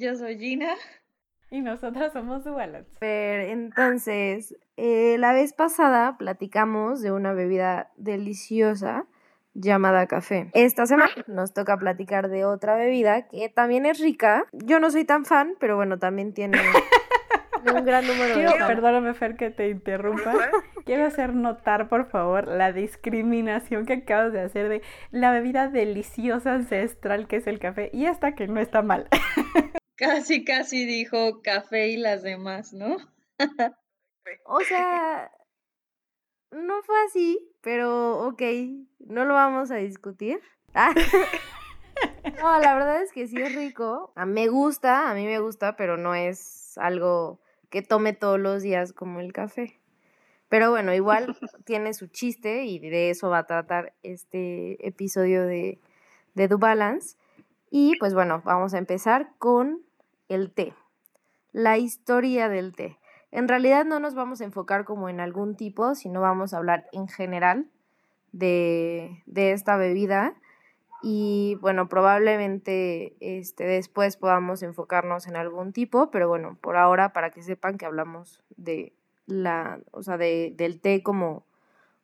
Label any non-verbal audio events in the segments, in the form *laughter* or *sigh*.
Yo soy Gina. Y nosotras somos Dualans. Entonces, eh, la vez pasada platicamos de una bebida deliciosa llamada café. Esta semana nos toca platicar de otra bebida que también es rica. Yo no soy tan fan, pero bueno, también tiene *laughs* un gran número Quiero, de fans. perdóname, Fer, que te interrumpa. Quiero hacer notar, por favor, la discriminación que acabas de hacer de la bebida deliciosa ancestral que es el café y esta que no está mal. *laughs* Casi, casi dijo café y las demás, ¿no? *laughs* O sea, *laughs* no fue así, pero ok, no lo vamos a discutir. *laughs* No, la verdad es que sí es rico. A- Me gusta, a mí me gusta, pero no es algo que tome todos los días como el café. Pero bueno, igual tiene su chiste y de eso va a tratar este episodio de, de Do Balance. Y pues bueno, vamos a empezar con el té. La historia del té. En realidad no nos vamos a enfocar como en algún tipo, sino vamos a hablar en general de, de esta bebida. Y bueno, probablemente este, después podamos enfocarnos en algún tipo, pero bueno, por ahora para que sepan que hablamos de la, o sea, de, del té como,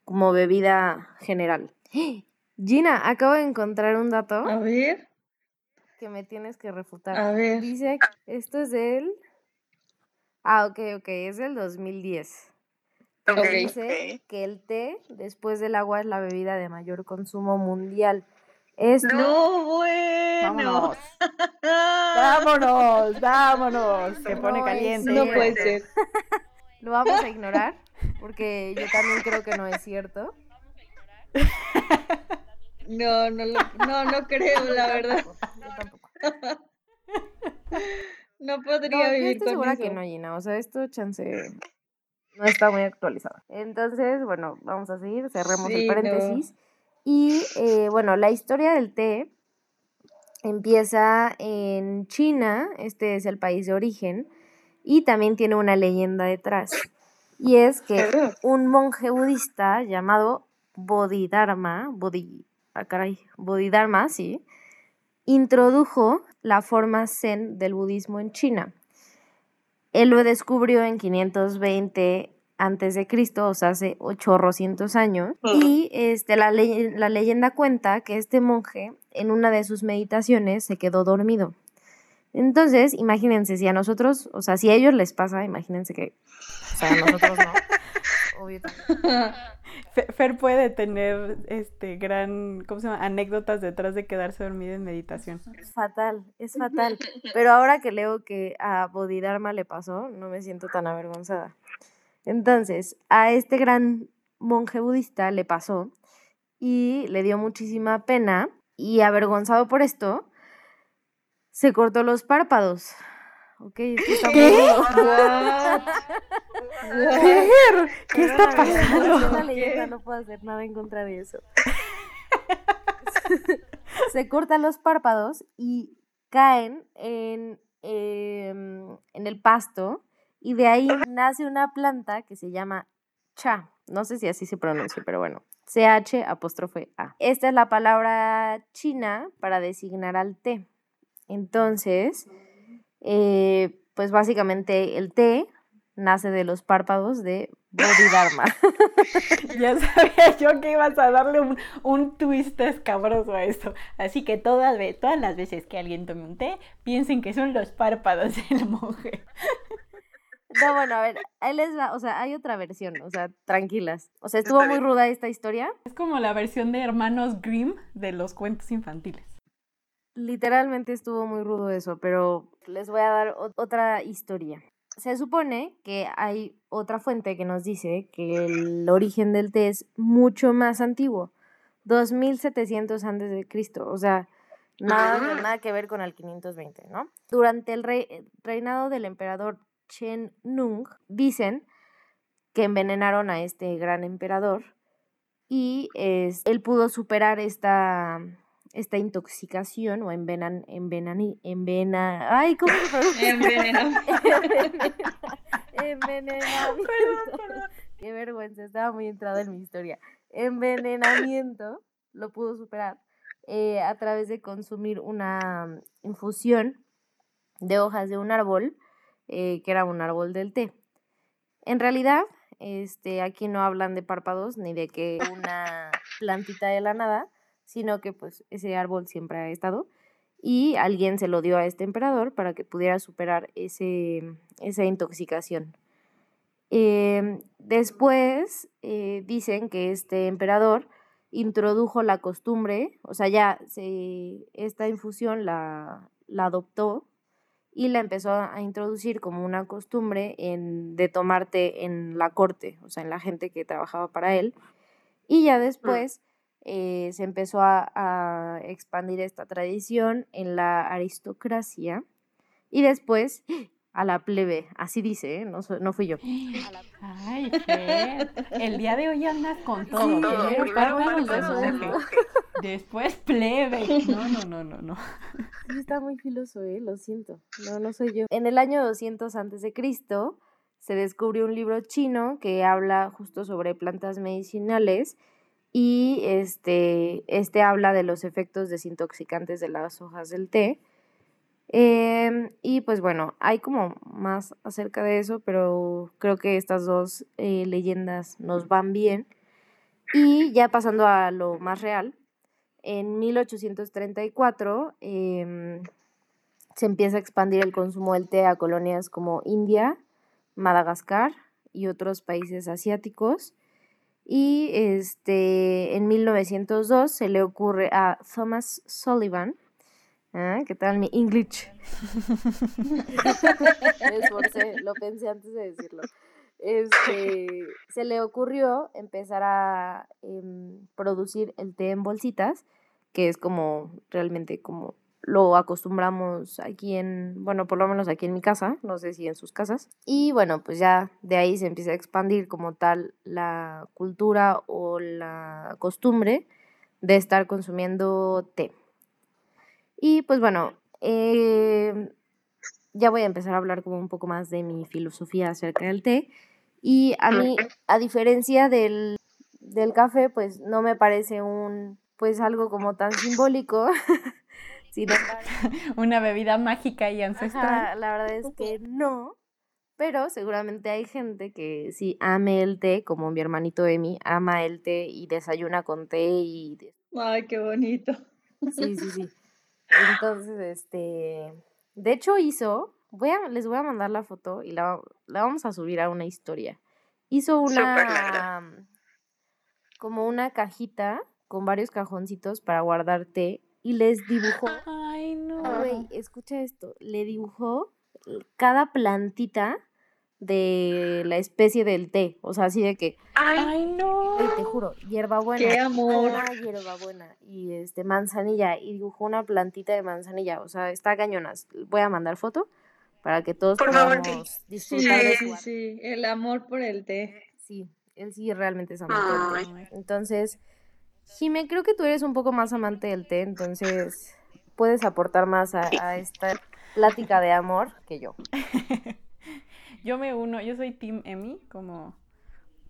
como bebida general. Gina, acabo de encontrar un dato A ver, que me tienes que refutar. a ver. Dice, esto es del... Ah, ok, ok, es del 2010. Pero Ok. dice que el té, después del agua, es la bebida de mayor consumo mundial. Esto, No, bueno. Vámonos. Vámonos, vámonos. Se pone No, caliente. No puede ser. *laughs* lo vamos a ignorar, porque yo también creo que no es cierto. *laughs* No, no, lo- no, no *laughs* creo, la verdad. Yo tampoco. No No, podría yo vivir estoy con segura eso. que no, Gina. O sea, esto chance no está muy actualizado. Entonces, bueno, vamos a seguir, cerremos Sí, el no. paréntesis. Y eh, bueno, la historia del té empieza en China, este es el país de origen, y también tiene una leyenda detrás. Y es que *laughs* un monje budista llamado Bodhidharma, Bodhi, ah, caray, Bodhidharma, sí, introdujo la forma zen del budismo en China. Él lo descubrió en 520 antes de Cristo, o sea, hace 800 años, y este, la, ley- la leyenda cuenta que este monje en una de sus meditaciones se quedó dormido. Entonces, imagínense, si a nosotros, o sea, si a ellos les pasa, imagínense que, o sea, a nosotros no. Obvio *laughs* Fer puede tener este gran, ¿cómo se llama? Anécdotas detrás de quedarse dormida en meditación. Es fatal, es fatal. Pero ahora que leo que a Bodhidharma le pasó, no me siento tan avergonzada. Entonces, a este gran monje budista le pasó y le dio muchísima pena y avergonzado por esto, se cortó los párpados. Ok, esto está muy ¿Qué? Fer, ¿qué está pasando? leyenda, no puedo hacer nada en contra de eso. Se cortan los párpados y caen en, em, en el pasto y de ahí nace una planta que se llama cha. No sé si así se pronuncia, pero bueno. CH apóstrofe A. Esta es la palabra china para designar al té. Entonces, eh, pues básicamente el té nace de los párpados de Bodhidharma. *laughs* *laughs* Ya sabía yo que ibas a darle un, un twist escabroso a esto. Así que todas, todas las veces que alguien tome un té, piensen que son los párpados del monje. *laughs* No, bueno, a ver, ahí les va, o sea, hay otra versión, o sea, tranquilas. O sea, estuvo muy ruda esta historia. Es como la versión de hermanos Grimm de los cuentos infantiles. Literalmente estuvo muy rudo eso, pero les voy a dar otra historia. Se supone que hay otra fuente que nos dice que el origen del té es mucho más antiguo, 2700 antes de Cristo, o sea, nada, nada que ver con el 520, ¿no? Durante el rei- reinado del emperador Chen Nung, dicen que envenenaron a este gran emperador y es- él pudo superar esta, esta intoxicación o envenan, envenani, envena, ay, ¿cómo se pronuncia? *laughs* *laughs* Envenenamiento. Envenenamiento. Qué vergüenza, estaba muy entrada en mi historia. Envenenamiento lo pudo superar eh, a través de consumir una infusión de hojas de un árbol, eh, que era un árbol del té. En realidad, este, aquí no hablan de párpados ni de que una plantita de la nada, sino que pues ese árbol siempre ha estado y alguien se lo dio a este emperador para que pudiera superar ese, esa intoxicación. Em, después eh, dicen que este emperador introdujo la costumbre, o sea, ya se, esta infusión la, la adoptó y la empezó a introducir como una costumbre en, de tomarte en la corte, o sea, en la gente que trabajaba para él. Y ya mm. después eh, se empezó a, a, expandir esta tradición en la aristocracia y después a la plebe, así dice, ¿eh? no, no fui yo. *laughs* Ay, qué. El día de hoy andas con todo. Después plebe. No, no, no, no, no. Sí, está muy filoso, ¿eh? Lo siento. No, no soy yo. En el año 200 antes de Cristo se descubrió un libro chino que habla justo sobre plantas medicinales y este, este habla de los efectos desintoxicantes de las hojas del té Em, y pues bueno, hay como más acerca de eso, pero creo que estas dos eh, leyendas nos van bien. Y ya pasando a lo más real, en 1834 em, se empieza a expandir el consumo del té a colonias como India, Madagascar y otros países asiáticos. Y este, en 1902 se le ocurre a Thomas Sullivan ¿Ah? ¿Qué tal mi English? *laughs* Me esforcé, lo pensé antes de decirlo. Este, se le ocurrió empezar a em, producir el té en bolsitas, que es como realmente como lo acostumbramos aquí en, bueno, por lo menos aquí en mi casa, no sé si en sus casas. Y bueno, pues ya de ahí se empieza a expandir como tal la cultura o la costumbre de estar consumiendo té. Y pues bueno, em, ya voy a empezar a hablar como un poco más de mi filosofía acerca del té. Y a mí, a diferencia del, del café, pues no me parece un, pues algo como tan simbólico. *laughs* *laughs* Una bebida mágica y ancestral. la verdad es que no. Pero seguramente hay gente que sí ame el té, como mi hermanito Emi, ama el té y desayuna con té y... Ay, qué bonito. Sí, sí, sí. *laughs* Entonces, este, de hecho hizo, voy a, les voy a mandar la foto y la, la vamos a subir a una historia. Hizo una, como una cajita con varios cajoncitos para guardar té y les dibujó. Ay, no. Güey, escucha esto, le dibujó cada plantita de la especie del té. O sea, así de que. ¡Ay, no! te juro, hierbabuena. ¡Qué amor! Ah, hierbabuena. Y este, manzanilla. Y dibujó una plantita de manzanilla. O sea, está cañonas. Voy a mandar foto para que todos podamos disfrutar sí, de Sí, sí, el amor por el té. Sí, él sí realmente es amante del té. Entonces, Jime, creo que tú eres un poco más amante del té. Entonces, puedes aportar más a, a esta plática de amor que yo. *laughs* Yo me uno, yo soy Team Emmy como,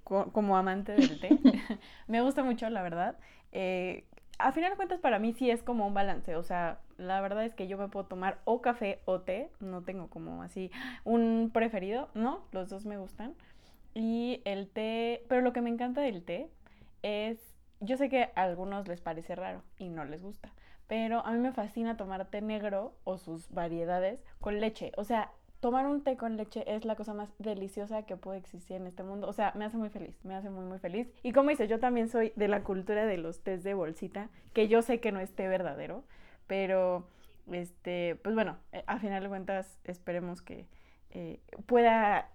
como amante del té. *laughs* me gusta mucho, la verdad. Eh, a final de cuentas, para mí sí es como un balance. O sea, la verdad es que yo me puedo tomar o café o té. No tengo como así un preferido. No, los dos me gustan. Y el té, pero lo que me encanta del té es, yo sé que a algunos les parece raro y no les gusta, pero a mí me fascina tomar té negro o sus variedades con leche. O sea, tomar un té con leche es la cosa más deliciosa que puede existir en este mundo. O sea, me hace muy feliz, me hace muy, muy feliz. Y como dices, yo también soy de la cultura de los tés de bolsita, que yo sé que no es té verdadero, pero, este, pues bueno, eh, a final de cuentas, esperemos que eh, pueda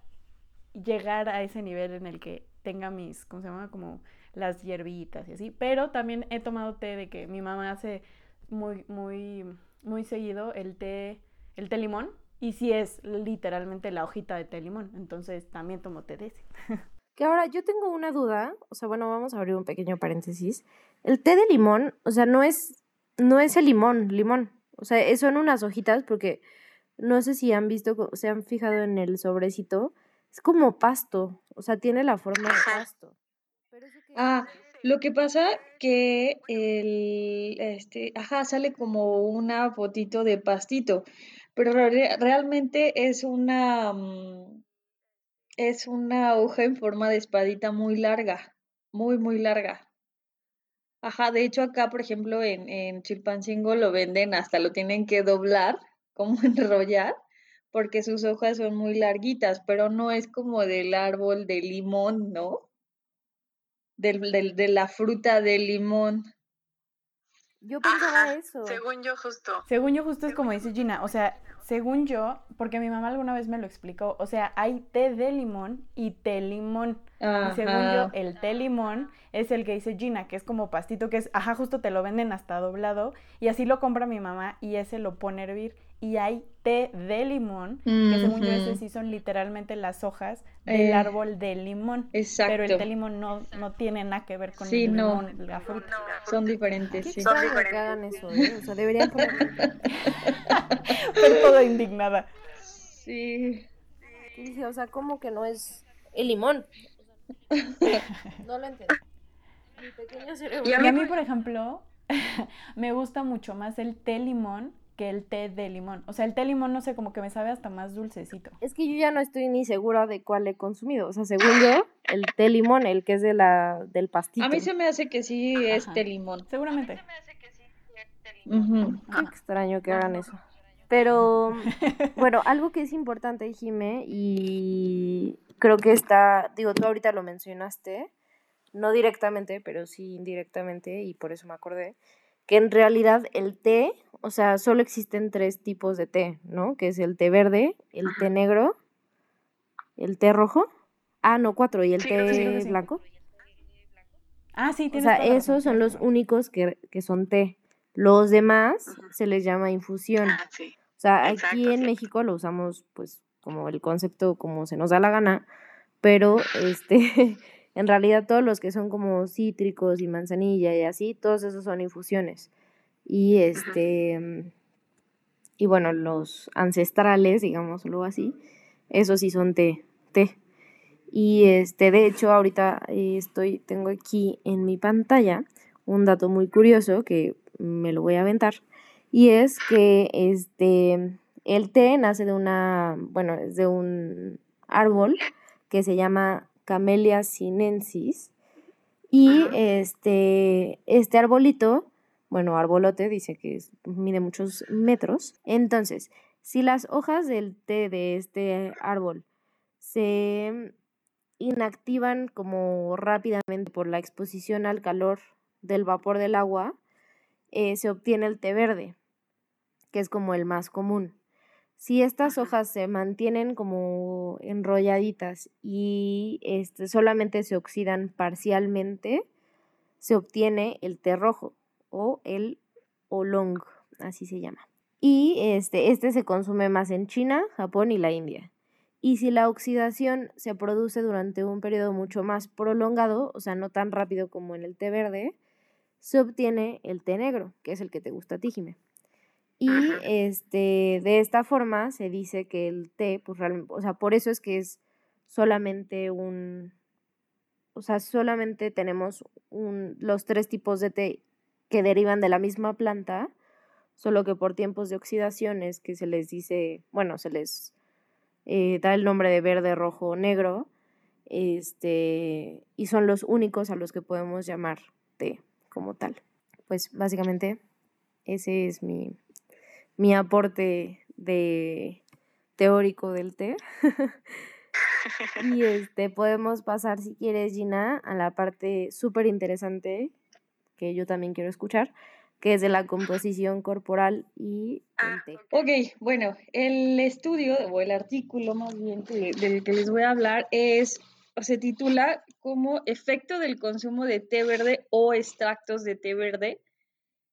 llegar a ese nivel en el que tenga mis, ¿cómo se llama? Como las hierbitas y así. Pero también he tomado té de que mi mamá hace muy, muy, muy seguido el té, el té limón y si es literalmente la hojita de té limón. Entonces también tomo té de ese. *laughs* Que ahora yo tengo una duda, o sea, bueno, vamos a abrir un pequeño paréntesis. El té de limón, o sea, no es, no es el limón, limón. O sea, son unas hojitas porque no sé si han visto, se han fijado en el sobrecito. Es como pasto, o sea, tiene la forma de pasto. Ah, lo que pasa que el, este, ajá, sale como una fotito de pastito, pero realmente es una, mm, es una hoja en forma de espadita muy larga, muy, muy larga. Ajá, de hecho acá, por ejemplo, en, en Chilpancingo lo venden, hasta lo tienen que doblar, *laughs* como enrollar, porque sus hojas son muy larguitas, pero no es como del árbol de limón, ¿no? Del, de la fruta del limón. Yo pensaba eso. Según yo justo. Según yo justo es como dice Gina, o sea, según yo, porque mi mamá alguna vez me lo explicó, o sea, hay té de limón y té limón. Y según yo, el té limón es el que dice Gina, que es como pastito, que es, ajá, justo te lo venden hasta doblado, y así lo compra mi mamá y ese lo pone a hervir. Y hay té de limón, que según yo ese sí son literalmente las hojas del eh, árbol de limón. Exacto. Pero el té limón no, no tiene nada que ver con el limón, la fruta. son diferentes, sí. Son diferentes. que hagan eso, ¿eh? O sea, deberían poner... *laughs* Toda indignada. Sí. Dice, o sea, ¿cómo que no es el limón? *laughs* No lo entiendo. Mi pequeño cerebro. Y a mí, por ejemplo, *laughs* me gusta mucho más el té limón que el té de limón. O sea, el té limón, no sé, como que me sabe hasta más dulcecito. Es que yo ya no estoy ni segura de cuál he consumido. O sea, según yo, el té limón, el que es de la, del pastito. A mí se me hace que sí es té limón. Seguramente. Qué extraño que hagan eso. Pero, *laughs* bueno, algo que es importante, Jime, y creo que está, digo, tú ahorita lo mencionaste, no directamente, pero sí indirectamente, y por eso me acordé, que en realidad el té, o sea, solo existen tres tipos de té, ¿no? Que es el té verde, el té negro, el té rojo. Ah, no, cuatro, y el té blanco. Ah, sí, tienes O sea, esos son los únicos que, que son té. Los demás se les llama infusión. Ah, sí. O sea, aquí en México lo usamos pues como el concepto como se nos da la gana, pero este *laughs* en realidad todos los que son como cítricos y manzanilla y así, todos esos son infusiones. Y este y bueno, los ancestrales, digámoslo así, esos sí son té, té. Y este, de hecho, ahorita estoy, tengo aquí en mi pantalla un dato muy curioso que me lo voy a aventar y es que este, el té nace de una, bueno, es de un árbol que se llama Camellia sinensis y este, este arbolito, bueno, arbolote dice que mide muchos metros. Entonces, si las hojas del té de este árbol se inactivan como rápidamente por la exposición al calor del vapor del agua, eh, se obtiene el té verde que es como el más común. Si estas hojas se mantienen como enrolladitas y este, solamente se oxidan parcialmente, se obtiene el té rojo o el oolong, así se llama. Y este, este se consume más en China, Japón y la India. Y si la oxidación se produce durante un periodo mucho más prolongado, o sea, no tan rápido como en el té verde, se obtiene el té negro, que es el que te gusta a ti, y este, de esta forma se dice que el té, pues realmente, o sea, por eso es que es solamente un, o sea, solamente tenemos un, los tres tipos de té que derivan de la misma planta, solo que por tiempos de oxidación es que se les dice, bueno, se les eh, da el nombre de verde, rojo, negro, este, y son los únicos a los que podemos llamar té como tal. Pues básicamente ese es mi, mi aporte de teórico del té. y este podemos pasar, si quieres, Gina, a la parte súper interesante que yo también quiero escuchar, que es de la composición corporal y el ah, té. Ok, bueno, el estudio o el artículo más bien del que les voy a hablar es, se titula como efecto del consumo de té verde o extractos de té verde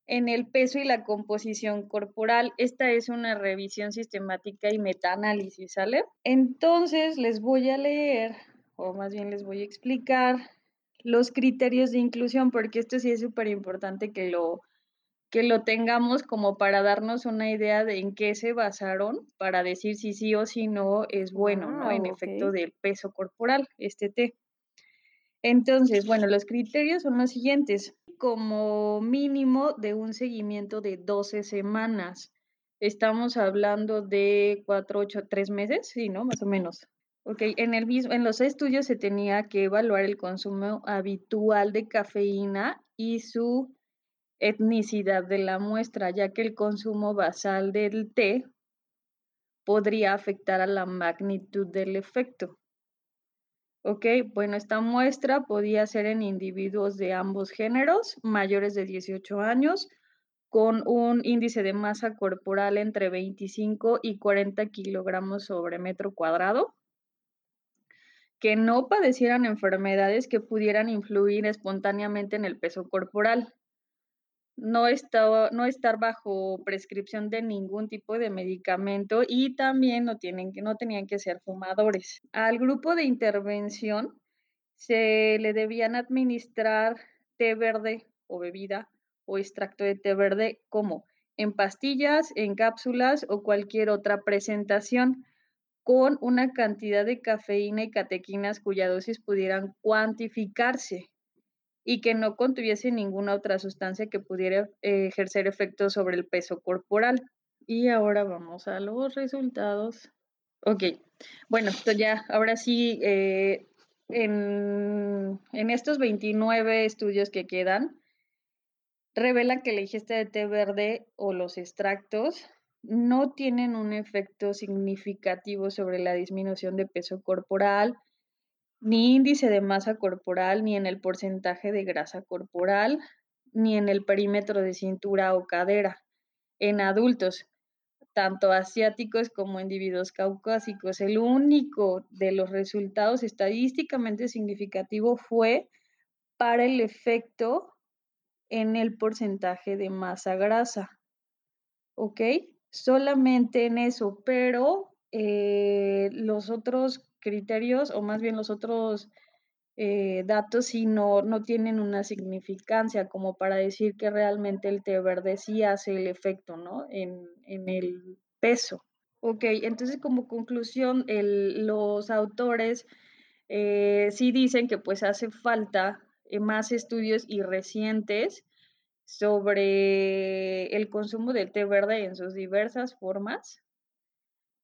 en el peso y la composición corporal. Esta es una revisión sistemática y metaanálisis, ¿sale? Entonces les voy a leer, o más bien les voy a explicar los criterios de inclusión, porque esto sí es súper importante que lo, que lo tengamos como para darnos una idea de en qué se basaron para decir si sí o si no es bueno, ¿no? En efecto del peso corporal, este té. Entonces, bueno, los criterios son los siguientes como mínimo de un seguimiento de 12 semanas. Estamos hablando de cuatro, ocho, tres meses, sí, ¿no? Más o menos. Ok, en, el mismo, en los estudios se tenía que evaluar el consumo habitual de cafeína y su etnicidad de la muestra, ya que el consumo basal del té podría afectar a la magnitud del efecto. Ok, bueno, esta muestra podía ser en individuos de ambos géneros, mayores de 18 años, con un índice de masa corporal entre 25 y 40 kilogramos sobre metro cuadrado, que no padecieran enfermedades que pudieran influir espontáneamente en el peso corporal no, estaba, no estar bajo prescripción de ningún tipo de medicamento y también no, tienen, no tenían que ser fumadores. Al grupo de intervención se le debían administrar té verde o bebida o extracto de té verde como en pastillas, en cápsulas o cualquier otra presentación con una cantidad de cafeína y catequinas cuya dosis pudieran cuantificarse y que no contuviese ninguna otra sustancia que pudiera eh, ejercer efecto sobre el peso corporal. Y ahora vamos a los resultados. Ok, bueno, esto ya, ahora sí, eh, en, en, estos 29 estudios que quedan, revela que la ingesta de té verde o los extractos no tienen un efecto significativo sobre la disminución de peso corporal, ni índice de masa corporal, ni en el porcentaje de grasa corporal, ni en el perímetro de cintura o cadera. En adultos, tanto asiáticos como individuos caucásicos, el único de los resultados estadísticamente significativo fue para el efecto en el porcentaje de masa grasa. ¿Ok? Solamente en eso, pero eh, los otros criterios o más bien los otros eh, datos si no, no tienen una significancia como para decir que realmente el té verde sí hace el efecto, ¿no? En, el peso. Ok, entonces como conclusión, los autores eh, sí dicen que pues hace falta eh, más estudios y recientes sobre el consumo del té verde en sus diversas formas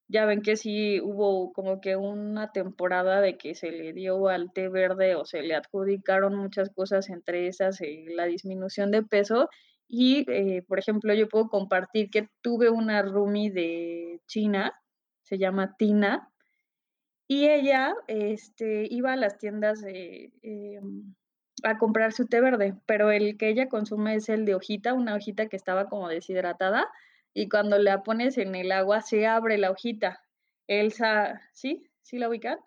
ya ven que sí hubo como que una temporada de que se le dio al té verde o se le adjudicaron muchas cosas, entre esas eh, la disminución de peso. Y, eh, por ejemplo, yo puedo compartir que tuve una roomie de China, se llama Tina, y ella este, iba a las tiendas em, a comprar su té verde, pero el que ella consume es el de hojita, una hojita que estaba como deshidratada y cuando la pones en el agua se abre la hojita. Elsa, ¿sí? ¿Sí la ubican?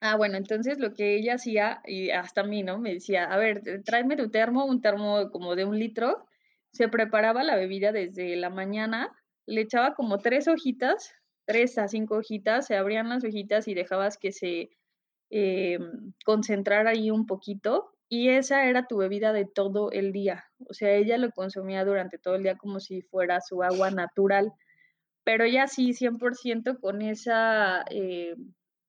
Ah, bueno, entonces lo que ella hacía, y hasta a mí, ¿no? Me decía, a ver, tráeme tu termo, un termo como de un litro. Se preparaba la bebida desde la mañana, le echaba como tres hojitas, tres a cinco hojitas, se abrían las hojitas y dejabas que se eh, concentrara ahí un poquito y esa era tu bebida de todo el día. O sea, ella lo consumía durante todo el día como si fuera su agua natural, pero ella sí, 100% con esa eh,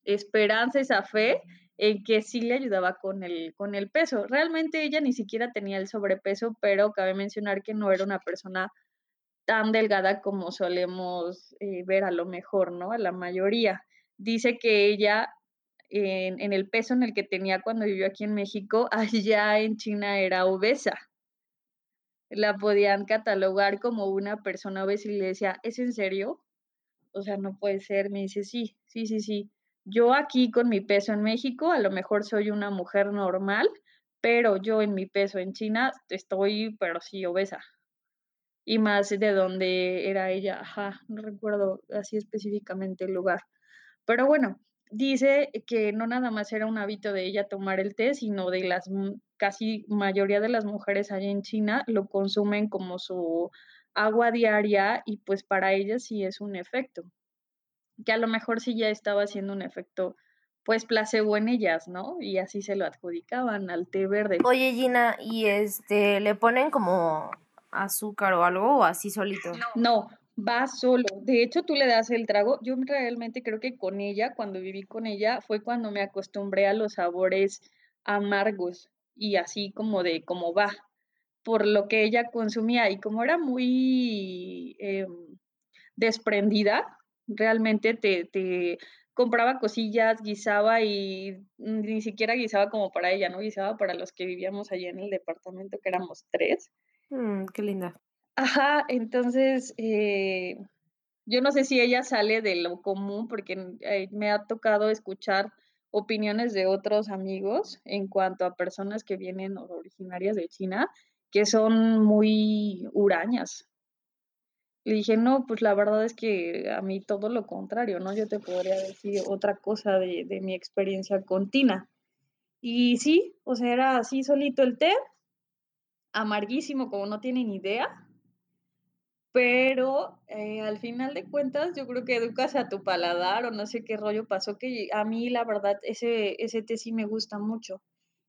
esperanza, esa fe en que sí le ayudaba con el, con el peso. Realmente ella ni siquiera tenía el sobrepeso, pero cabe mencionar que no era una persona tan delgada como solemos eh, ver a lo mejor, ¿no? A la mayoría. Dice que ella en, el peso en el que tenía cuando vivió aquí en México, *laughs* allá en China era obesa. La podían catalogar como una persona obesa y le decía, ¿es en serio? O sea, no puede ser. Me dice, sí, sí, sí, sí. Yo aquí con mi peso en México, a lo mejor soy una mujer normal, pero yo en mi peso en China estoy, pero sí, obesa. Y más de donde era ella, ajá, no recuerdo así específicamente el lugar. Pero bueno, dice que no nada más era un hábito de ella tomar el té, sino de las casi mayoría de las mujeres allá en China lo consumen como su agua diaria y pues para ellas sí es un efecto, que a lo mejor sí ya estaba haciendo un efecto pues placebo en ellas, ¿no? Y así se lo adjudicaban al té verde. Oye Gina, ¿y este le ponen como azúcar o algo o así solito? No, va solo. De hecho, tú le das el trago. Yo realmente creo que con ella, cuando viví con ella, fue cuando me acostumbré a los sabores amargos y así como de cómo va. por lo que ella consumía y como era muy em, desprendida, realmente te, compraba cosillas, guisaba y ni siquiera guisaba como para ella, ¿no? Guisaba para los que vivíamos allí en el departamento, que éramos tres. Mm, qué linda. Ajá, entonces, eh, yo no sé si ella sale de lo común, porque eh, me ha tocado escuchar opiniones de otros amigos en cuanto a personas que vienen originarias de China, que son muy hurañas. Le dije, no, pues la verdad es que a mí todo lo contrario, ¿no? Yo te podría decir otra cosa de, de mi experiencia con Tina. Y sí, o sea, era así solito el té, amarguísimo, como no tienen idea pero eh, al final de cuentas yo creo que educas a tu paladar o no sé qué rollo pasó, que a mí la verdad ese, ese té sí me gusta mucho.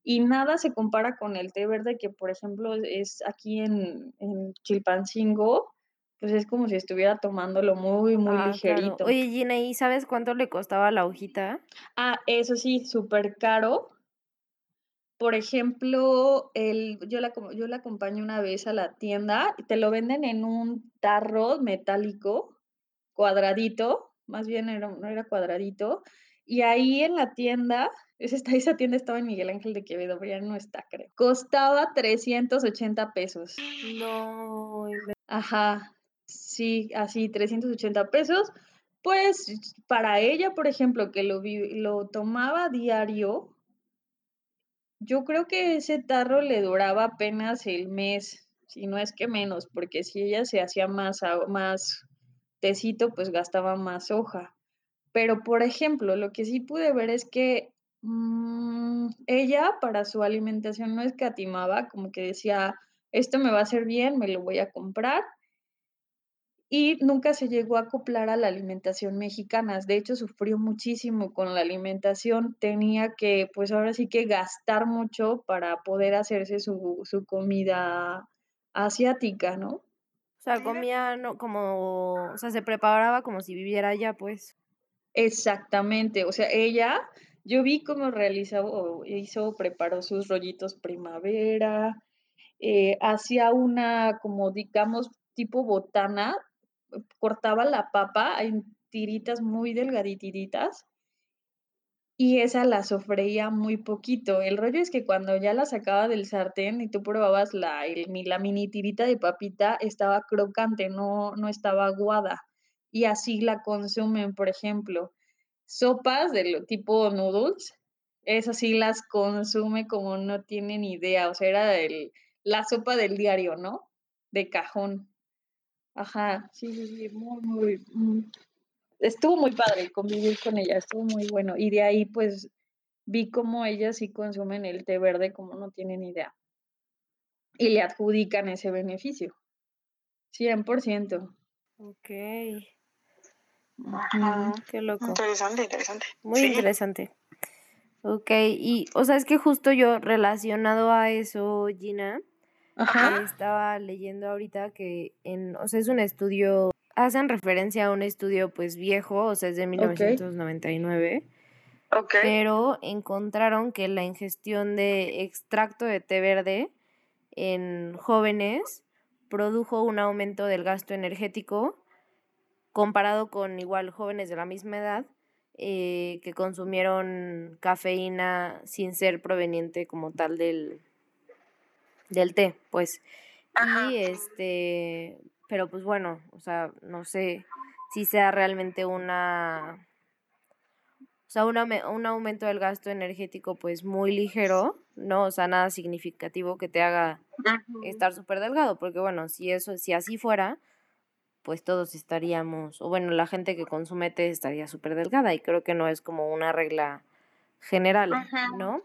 Y nada se compara con el té verde que, por ejemplo, es aquí en, en Chilpancingo, pues es como si estuviera tomándolo muy, muy ah, ligerito. Oye, Gina, ¿y sabes cuánto le costaba la hojita? Ah, eso sí, súper caro por ejemplo, el, yo, la, yo la acompaño una vez a la tienda y te lo venden en un tarro metálico, cuadradito, más bien era, no era cuadradito, y ahí en la tienda, *laughs* esa, esa tienda estaba en Miguel Ángel de Quevedo, pero ya no está, creo. Costaba 380 pesos. No. Ajá, sí, así, 380 pesos. Pues para ella, por ejemplo, que lo, lo tomaba diario, yo creo que ese tarro le duraba apenas el mes, si no es que menos, porque si ella se hacía más, más tecito, pues gastaba más hoja. Pero, por ejemplo, lo que sí pude ver es que mm, ella para su alimentación no escatimaba, como que decía, esto me va a hacer bien, me lo voy a comprar y nunca se llegó a acoplar a la alimentación mexicana. De hecho, sufrió muchísimo con la alimentación. Tenía que, pues ahora sí que gastar mucho para poder hacerse su, su comida asiática, ¿no? O sea, comía no, como, o sea, se preparaba como si viviera allá, pues. Exactamente, o sea, ella, yo vi cómo realizó, hizo, preparó sus rollitos primavera, eh, hacía una, como digamos, tipo botana cortaba la papa en tiritas muy delgadititas y esa la sofreía muy poquito. El rollo es que cuando ya la sacaba del sartén y tú probabas la, la mini tirita de papita, estaba crocante, no, no estaba aguada. Y así la consumen, por ejemplo. Sopas de tipo noodles, esas sí las consume como no tienen idea. O sea, era el, la sopa del diario, ¿no? De cajón. Ajá, sí, sí, sí, muy, muy, mm, estuvo muy padre convivir con ella, estuvo muy bueno. Y de ahí, pues, vi cómo ellas sí consumen el té verde como no tienen idea. Y le adjudican ese beneficio. 100%. Ok. Ajá, qué loco. Interesante, interesante. Muy interesante. Ok, y, o sea, es que justo yo relacionado a eso, Gina, estaba leyendo ahorita que en, o sea, es un estudio, hacen referencia a un estudio pues viejo, o sea, es de 1999. Okay. Pero encontraron que la ingestión de extracto de té verde en jóvenes produjo un aumento del gasto energético comparado con igual jóvenes de la misma edad eh, que consumieron cafeína sin ser proveniente como tal del, del té, pues. Y este, pero pues bueno, o sea, no sé si sea realmente una, o sea, un aumento del gasto energético pues muy ligero, ¿no? O sea, nada significativo que te haga estar súper delgado, porque bueno, si eso, si así fuera, pues todos estaríamos, o bueno, la gente que consume té estaría súper delgada y creo que no es como una regla general, ¿no?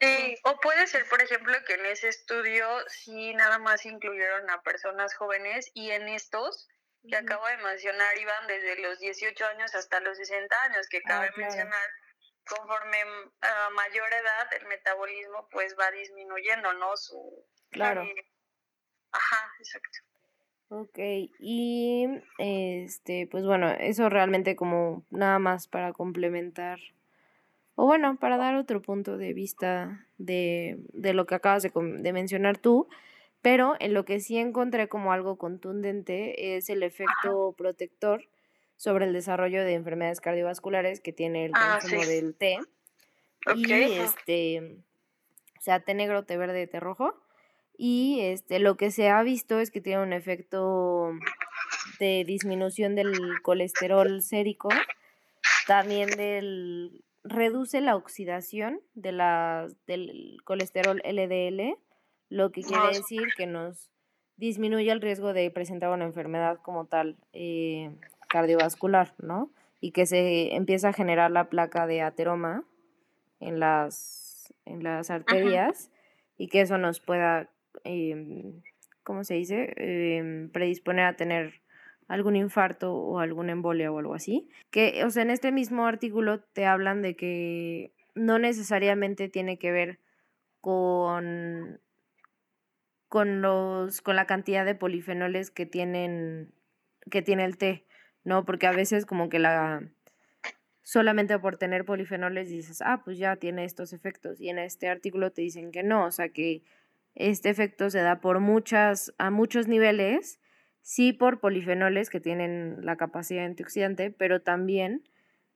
Sí, o puede ser, por ejemplo, que en ese estudio sí nada más incluyeron a personas jóvenes y en estos que acabo de mencionar iban desde los 18 años hasta los 60 años, que cabe ah, mencionar, conforme a mayor edad el metabolismo pues va disminuyendo, ¿no? Su... Claro. Ajá, exacto. Ok, y este, pues bueno, eso realmente como nada más para complementar o bueno, para dar otro punto de vista de, de lo que acabas de, de, mencionar tú, Pero en lo que sí encontré como algo contundente es el efecto protector sobre el desarrollo de enfermedades cardiovasculares que tiene el Ah, consumo sí. del té. Ok. Y este, o sea, té negro, té verde, té rojo. Y este, lo que se ha visto es que tiene un efecto de disminución del colesterol sérico, también del reduce la oxidación de la, del colesterol LDL, lo que quiere Ah, decir que nos disminuye el riesgo de presentar una enfermedad como tal eh, cardiovascular, ¿no? Y que se empieza a generar la placa de ateroma en las, en las arterias y que eso nos pueda, em, ¿cómo se dice? Em, predisponer a tener algún infarto o alguna embolia o algo así. Que, o sea, en este mismo artículo te hablan de que no necesariamente tiene que ver con, con los, con la cantidad de polifenoles que tienen, que tiene el té, ¿no? Porque a veces como que la solamente por tener polifenoles dices, ah, pues ya tiene estos efectos. Y en este artículo te dicen que no, o sea que este efecto se da por muchas, a muchos niveles, sí por polifenoles que tienen la capacidad antioxidante, pero también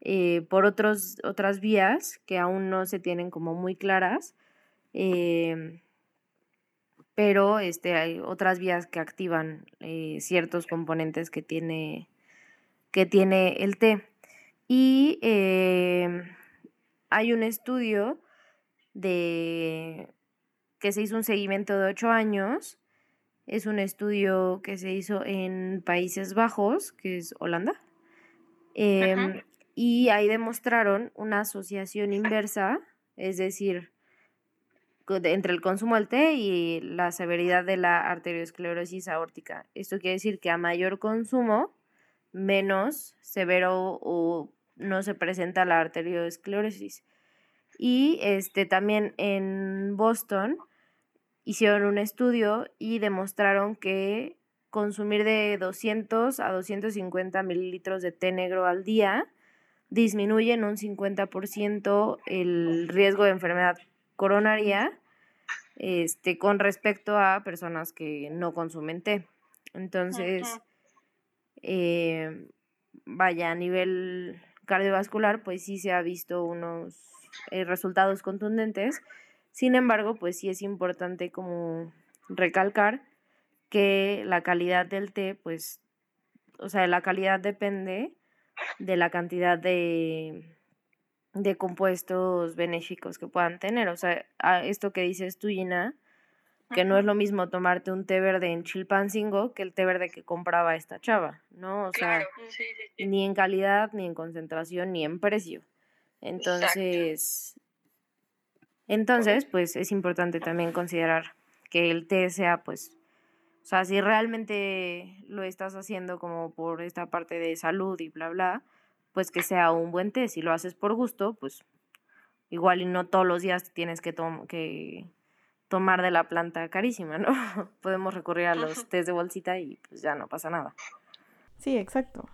eh, por otros, otras vías que aún no se tienen como muy claras. eh, pero este, hay otras vías que activan eh, ciertos componentes que tiene, que tiene el té. Y eh, hay un estudio de que se hizo un seguimiento de ocho años. Es un estudio que se hizo en Países Bajos, que es Holanda. Em, y ahí demostraron una asociación inversa, es decir, entre el consumo del té y la severidad de la arteriosclerosis aórtica. Esto quiere decir que a mayor consumo, menos severo o no se presenta la arteriosclerosis. Y este también en Boston hicieron un estudio y demostraron que consumir de 200 a 250 mililitros de té negro al día disminuye en un 50% el riesgo de enfermedad coronaria este, con respecto a personas que no consumen té. Entonces, eh, vaya, a nivel cardiovascular, pues sí se ha visto unos eh, resultados contundentes. Sin embargo, pues sí es importante como recalcar que la calidad del té, pues, o sea, la calidad depende de la cantidad de, de compuestos benéficos que puedan tener. O sea, a esto que dices tú, Gina, que no es lo mismo tomarte un té verde en Chilpancingo que el té verde que compraba esta chava, ¿no? O sea, Claro, sí, sí, sí. ni en calidad, ni en concentración, ni en precio. Entonces, entonces, pues es importante también considerar que el té sea, pues, o sea, si realmente lo estás haciendo como por esta parte de salud y bla, bla, pues que sea un buen té. Si lo haces por gusto, pues igual y no todos los días tienes que, tom- que tomar de la planta carísima, ¿no? *laughs* Podemos recurrir a los tés de bolsita y pues ya no pasa nada. Sí, exacto.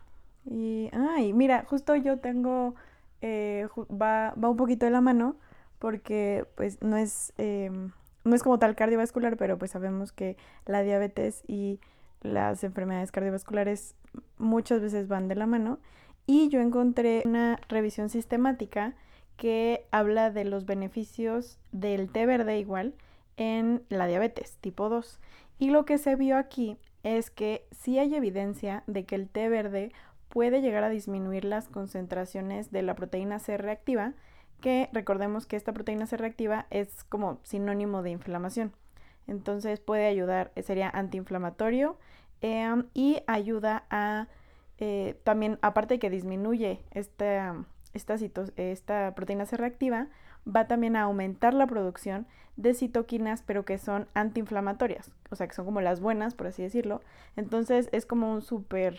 Y, ay, mira, justo yo tengo, eh, ju- va, va un poquito de la mano porque pues no es, em, no es como tal cardiovascular, pero pues sabemos que la diabetes y las enfermedades cardiovasculares muchas veces van de la mano. Y yo encontré una revisión sistemática que habla de los beneficios del té verde igual en la diabetes tipo 2. Y lo que se vio aquí es que sí hay evidencia de que el té verde puede llegar a disminuir las concentraciones de la proteína C reactiva, recordemos que esta proteína C reactiva es como sinónimo de inflamación. Entonces puede ayudar, eh, sería antiinflamatorio em, y ayuda a eh, también, aparte de que disminuye esta, esta, cito- esta proteína C reactiva, va también a aumentar la producción de citoquinas, pero que son antiinflamatorias, o sea, que son como las buenas, por así decirlo. Entonces es como un súper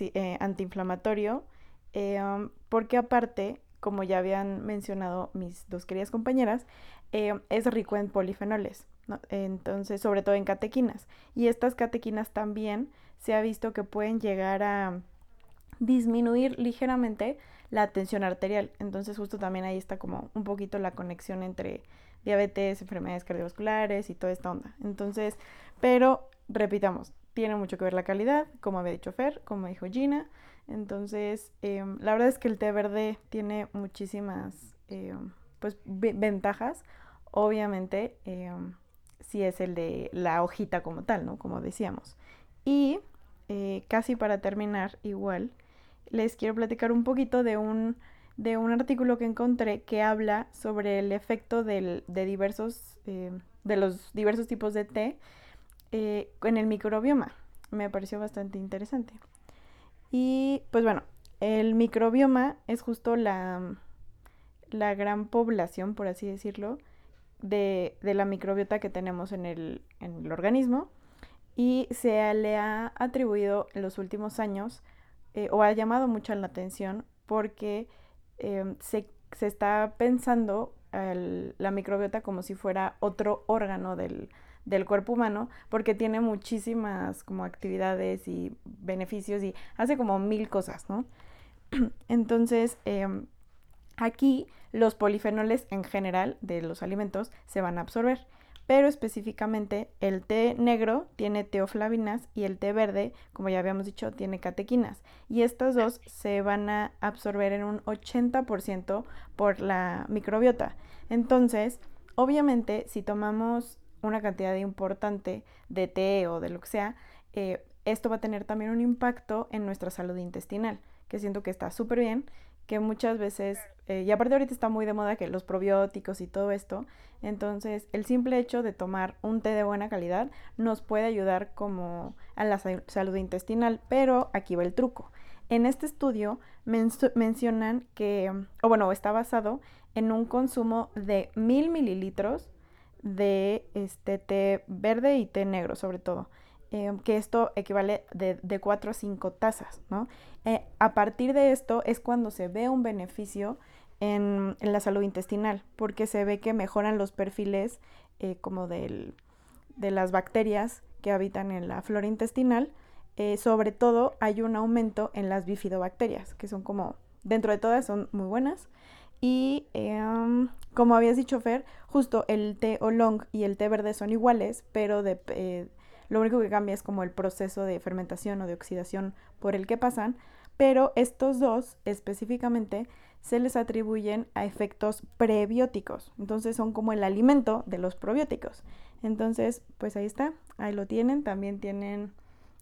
eh, antiinflamatorio, eh, um, porque aparte, como ya habían mencionado mis dos queridas compañeras, eh, es rico en polifenoles, ¿no? Entonces, sobre todo en catequinas. Y estas catequinas también se ha visto que pueden llegar a disminuir ligeramente la tensión arterial. Entonces, justo también ahí está como un poquito la conexión entre, diabetes, enfermedades cardiovasculares y toda esta onda. Entonces, pero repitamos, tiene mucho que ver la calidad, como había dicho Fer, como dijo Gina. Entonces, em, la verdad es que el té verde tiene muchísimas em, pues, ventajas. Obviamente, em, si es el de la hojita como tal, ¿no? Como decíamos. Y eh, casi para terminar, igual, les quiero platicar un poquito de un, de un artículo que encontré que habla sobre el efecto de diversos, de los diversos tipos de té eh, en el microbioma. Me pareció bastante interesante. Y pues bueno, el microbioma es justo la, la gran población, por así decirlo, de, la microbiota que tenemos en el, en el, organismo y se le ha atribuido en los últimos años eh, o ha llamado mucho la atención porque em, se, está pensando la microbiota como si fuera otro órgano del, del cuerpo humano porque tiene muchísimas como actividades y beneficios y hace como mil cosas, ¿no? *clears throat* Entonces, em, aquí los polifenoles en general de los alimentos se van a absorber, pero específicamente el té negro tiene teoflavinas y el té verde, como ya habíamos dicho, tiene catequinas. Y estas dos se van a absorber en un 80% por la microbiota. Entonces, obviamente, si tomamos una cantidad importante de té o de lo que sea, eh, esto va a tener también un impacto en nuestra salud intestinal, que siento que está súper bien, que muchas veces, eh, y aparte ahorita está muy de moda que los probióticos y todo esto, entonces el simple hecho de tomar un té de buena calidad nos puede ayudar como a la salud intestinal, pero aquí va el truco. En este estudio mencionan que, o bueno, está basado en un consumo de mil mililitros de este té verde y té negro sobre todo. Em, que esto equivale de, de 4 a 5 tazas, ¿no? Eh, a partir de esto es cuando se ve un beneficio en, la salud intestinal, porque se ve que mejoran los perfiles eh, como de las bacterias que habitan en la flora intestinal. Eh, sobre todo hay un aumento en las bifidobacterias, que son como, dentro de todas son muy buenas. Y em, como habías dicho, Fer, justo el té oolong y el té verde son iguales, pero eh, lo único que cambia es como el proceso de fermentación o de oxidación por el que pasan, pero estos dos específicamente se les atribuyen a efectos prebióticos, entonces son como el alimento de los probióticos. Entonces, pues ahí está, ahí lo tienen, también tienen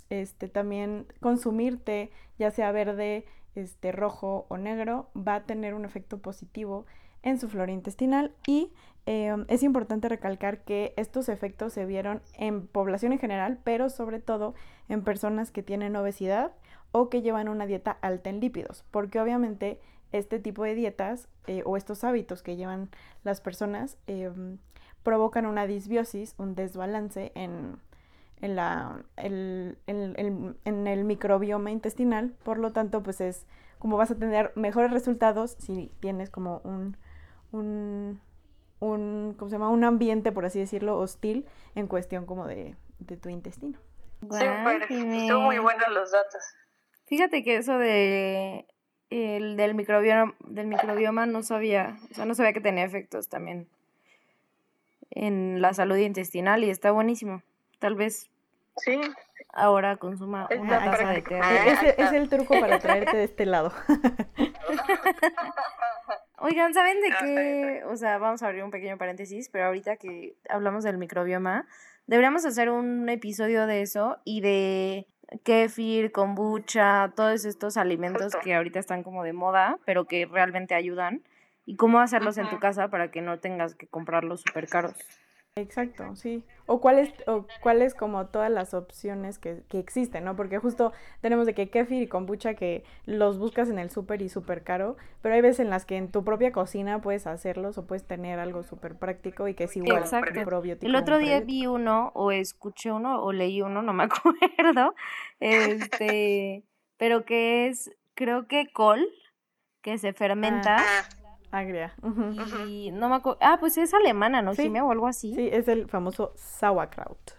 este también consumir té, ya sea verde, este, rojo o negro va a tener un efecto positivo en su flora intestinal y em, es importante recalcar que estos efectos se vieron en población en general, pero sobre todo en personas que tienen obesidad o que llevan una dieta alta en lípidos, porque obviamente este tipo de dietas eh, o estos hábitos que llevan las personas em, provocan una disbiosis, un desbalance en, en, la, el, en el microbioma intestinal, por lo tanto, pues es como vas a tener mejores resultados si tienes como un, un, un ¿cómo se llama? Un ambiente, por así decirlo, hostil en cuestión como de, de tu intestino. Son muy buenos los datos. Fíjate que eso de el del microbioma, del microbioma no sabía, o sea, no sabía que tenía efectos también en la salud intestinal y está buenísimo. Tal vez sí. ahora consuma una taza de té. Es, el truco para traerte de este lado. *laughs* *laughs* Oigan, ¿saben de qué? O sea, vamos a abrir un pequeño paréntesis, pero ahorita que hablamos del microbioma, deberíamos hacer un episodio de eso y de kefir, kombucha, todos estos alimentos que ahorita están como de moda, pero que realmente ayudan, y cómo hacerlos en tu casa para que no tengas que comprarlos súper caros. Exacto, sí. O cuáles, o cuáles como todas las opciones que, que, existen, ¿no? Porque justo tenemos de que kefir y kombucha que los buscas en el súper y súper caro, pero hay veces en las que en tu propia cocina puedes hacerlos o puedes tener algo súper práctico y que es igual Exacto. probiótico. El otro día vi uno o escuché uno o leí uno, no me *laughs* acuerdo, este, pero que es, creo que col, que se fermenta. Ah Agria. Y no me acuerdo. Ah, pues es alemana, ¿no? Sí. o algo así. Sí, es el famoso sauerkraut.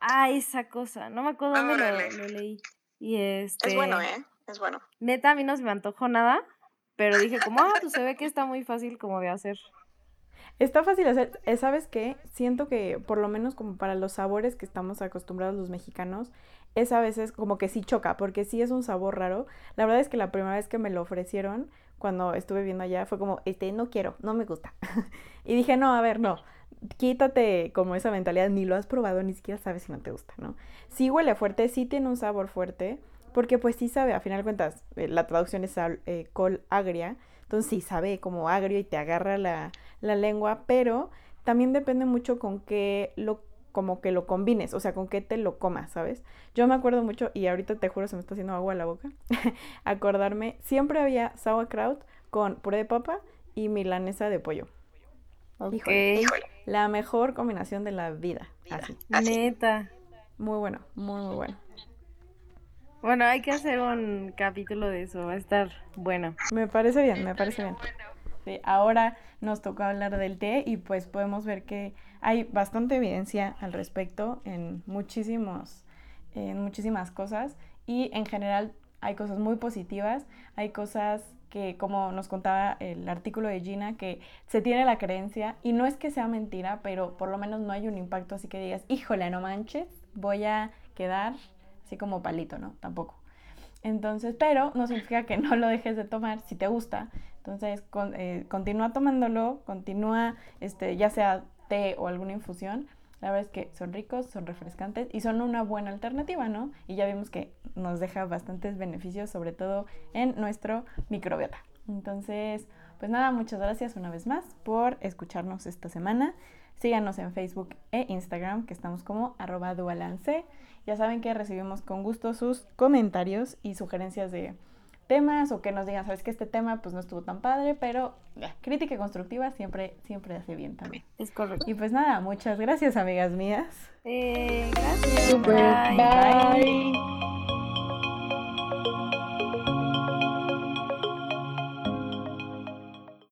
Ah, esa cosa. No me acuerdo dónde lo, leí. Y este. Es bueno, ¿eh? Es bueno. Neta, a mí no se me antojó nada. Pero dije, como, ah, pues se ve que está muy fácil como de hacer. Está fácil hacer, eh, ¿sabes qué? Siento que por lo menos como para los sabores que estamos acostumbrados los mexicanos, es a veces como que sí choca, porque sí es un sabor raro. La verdad es que la primera vez que me lo ofrecieron, cuando estuve viendo allá, fue como, este, no quiero, no me gusta. *laughs* y dije, no, a ver, no, quítate como esa mentalidad, ni lo has probado, ni siquiera sabes si no te gusta, ¿no? Sí huele fuerte, sí tiene un sabor fuerte, porque pues sí sabe, a final de cuentas, eh, la traducción es eh, col agria, entonces sí sabe como agrio y te agarra la, la lengua, pero también depende mucho con qué lo como que lo combines, o sea, con qué te lo comas, ¿sabes? Yo me acuerdo mucho, y ahorita te juro se me está haciendo agua a la boca, *laughs* acordarme, siempre había sauerkraut con puré de papa y milanesa de pollo. Okay. la mejor combinación de la vida, así. Neta. Muy bueno, muy, muy bueno. Bueno, hay que hacer un capítulo de eso, va a estar bueno. Me parece bien, me parece bien. ahora nos tocó hablar del té y pues podemos ver que hay bastante evidencia al respecto en muchísimos, en muchísimas cosas y en general hay cosas muy positivas, hay cosas que como nos contaba el artículo de Gina, que se tiene la creencia, y no es que sea mentira, pero por lo menos no hay un impacto así que digas, híjole, no manches, voy a quedar así como palito, ¿no? Tampoco. Entonces, pero no significa que no lo dejes de tomar si te gusta. Entonces, eh, continúa tomándolo, continúa, este, ya sea té o alguna infusión. La verdad es que son ricos, son refrescantes y son una buena alternativa, ¿no? Y ya vimos que nos deja bastantes beneficios, sobre todo en nuestro microbiota. Entonces, pues nada, muchas gracias una vez más por escucharnos esta semana. Síganos en Facebook e Instagram, que estamos como arroba dualance. Ya saben que recibimos con gusto sus comentarios y sugerencias de temas o que nos digan, sabes que este tema pues no estuvo tan padre, pero la crítica constructiva siempre, siempre hace bien también. Es correcto. Y pues nada, muchas gracias amigas mías. Eh, gracias. Bye.